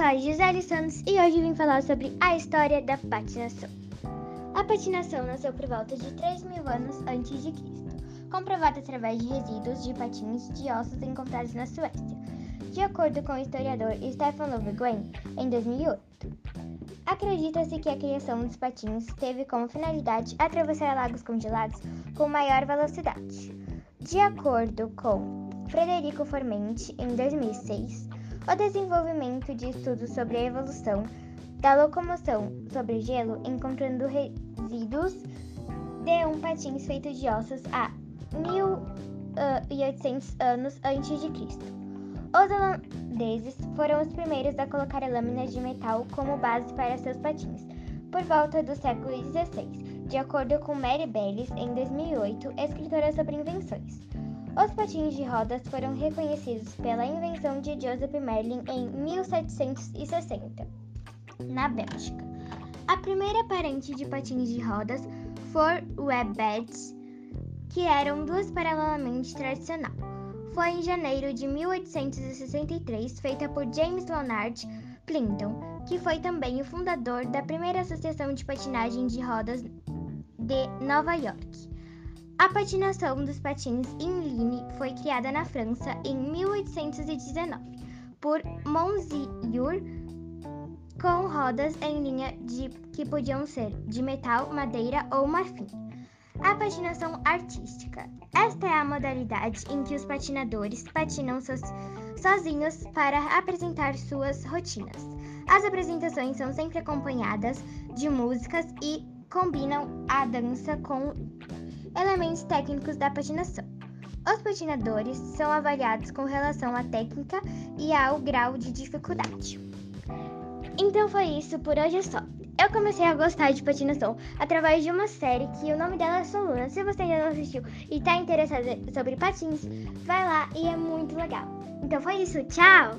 a Gisele Santos e hoje vim falar sobre a história da patinação. A patinação nasceu por volta de 3 mil anos antes de Cristo, comprovada através de resíduos de patins de ossos encontrados na Suécia, de acordo com o historiador Stefan Löfgren, em 2008. Acredita-se que a criação dos patins teve como finalidade atravessar lagos congelados com maior velocidade. De acordo com Frederico Formenti, em 2006, o desenvolvimento de estudos sobre a evolução da locomoção sobre gelo, encontrando resíduos de um patins feito de ossos há 1800 anos antes de Cristo. Os holandeses foram os primeiros a colocar lâminas de metal como base para seus patins, por volta do século XVI, de acordo com Mary Bellis, em 2008, escritora sobre invenções. Os patins de rodas foram reconhecidos pela invenção de Joseph Merlin em 1760, na Bélgica. A primeira parente de patins de rodas foi o webbeds, que eram duas paralelamente tradicional. Foi em janeiro de 1863, feita por James Leonard Clinton, que foi também o fundador da primeira associação de patinagem de rodas de Nova York. A patinação dos patins in ligne foi criada na França em 1819 por Monsieur com rodas em linha de, que podiam ser de metal, madeira ou marfim. A patinação artística. Esta é a modalidade em que os patinadores patinam so sozinhos para apresentar suas rotinas. As apresentações são sempre acompanhadas de músicas e combinam a dança com elementos técnicos da patinação. Os patinadores são avaliados com relação à técnica e ao grau de dificuldade. Então foi isso, por hoje é só. Eu comecei a gostar de patinação através de uma série que o nome dela é Soluna. Se você ainda não assistiu e está interessado sobre patins, vai lá e é muito legal. Então foi isso, tchau!